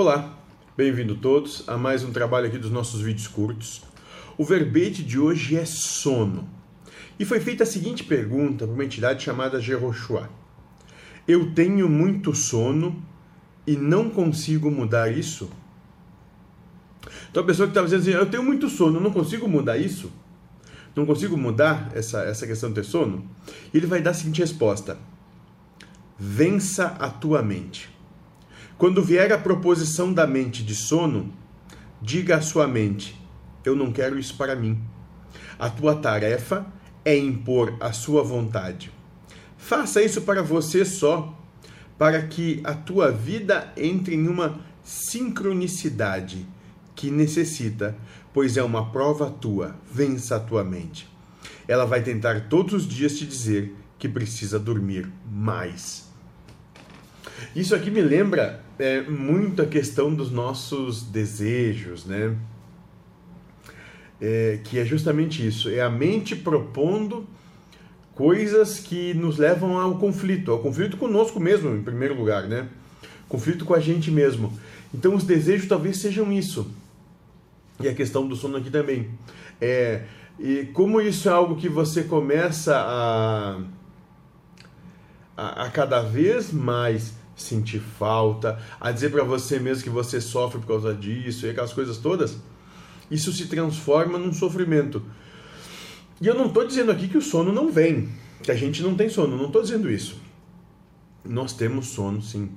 Olá, bem-vindo todos a mais um trabalho aqui dos nossos vídeos curtos. O verbete de hoje é sono. E foi feita a seguinte pergunta por uma entidade chamada Jehoshua. Eu tenho muito sono e não consigo mudar isso? Então a pessoa que estava dizendo assim, eu tenho muito sono, não consigo mudar isso? Não consigo mudar essa, essa questão de ter sono? E ele vai dar a seguinte resposta. Vença a tua mente. Quando vier a proposição da mente de sono, diga à sua mente: Eu não quero isso para mim. A tua tarefa é impor a sua vontade. Faça isso para você só, para que a tua vida entre em uma sincronicidade que necessita, pois é uma prova tua. Vença a tua mente. Ela vai tentar todos os dias te dizer que precisa dormir mais. Isso aqui me lembra é, muito a questão dos nossos desejos, né? É, que é justamente isso, é a mente propondo coisas que nos levam ao conflito, ao conflito conosco mesmo, em primeiro lugar, né? Conflito com a gente mesmo. Então, os desejos talvez sejam isso. E a questão do sono aqui também. É, e como isso é algo que você começa a, a, a cada vez mais sentir falta, a dizer para você mesmo que você sofre por causa disso e aquelas coisas todas, isso se transforma num sofrimento. E eu não estou dizendo aqui que o sono não vem, que a gente não tem sono, não estou dizendo isso. Nós temos sono, sim.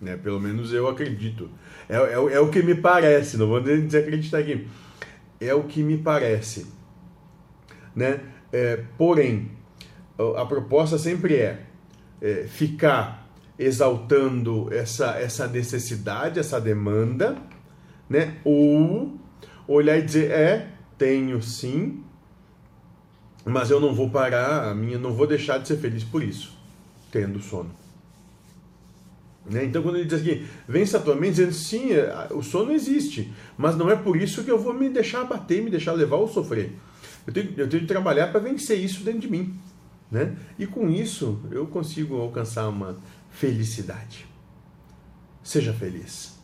Né? Pelo menos eu acredito. É, é, é o que me parece, não vou dizer acreditar aqui. É o que me parece. Né? É, porém, a proposta sempre é, é ficar exaltando essa, essa necessidade, essa demanda, né? Ou olhar e dizer, é, tenho sim, mas eu não vou parar, a minha não vou deixar de ser feliz por isso, tendo sono. Né? Então, quando ele diz aqui, vence a tua mente, dizendo sim, é, o sono existe, mas não é por isso que eu vou me deixar bater, me deixar levar ou sofrer. Eu tenho, eu tenho que trabalhar para vencer isso dentro de mim. Né? E com isso eu consigo alcançar uma felicidade. Seja feliz.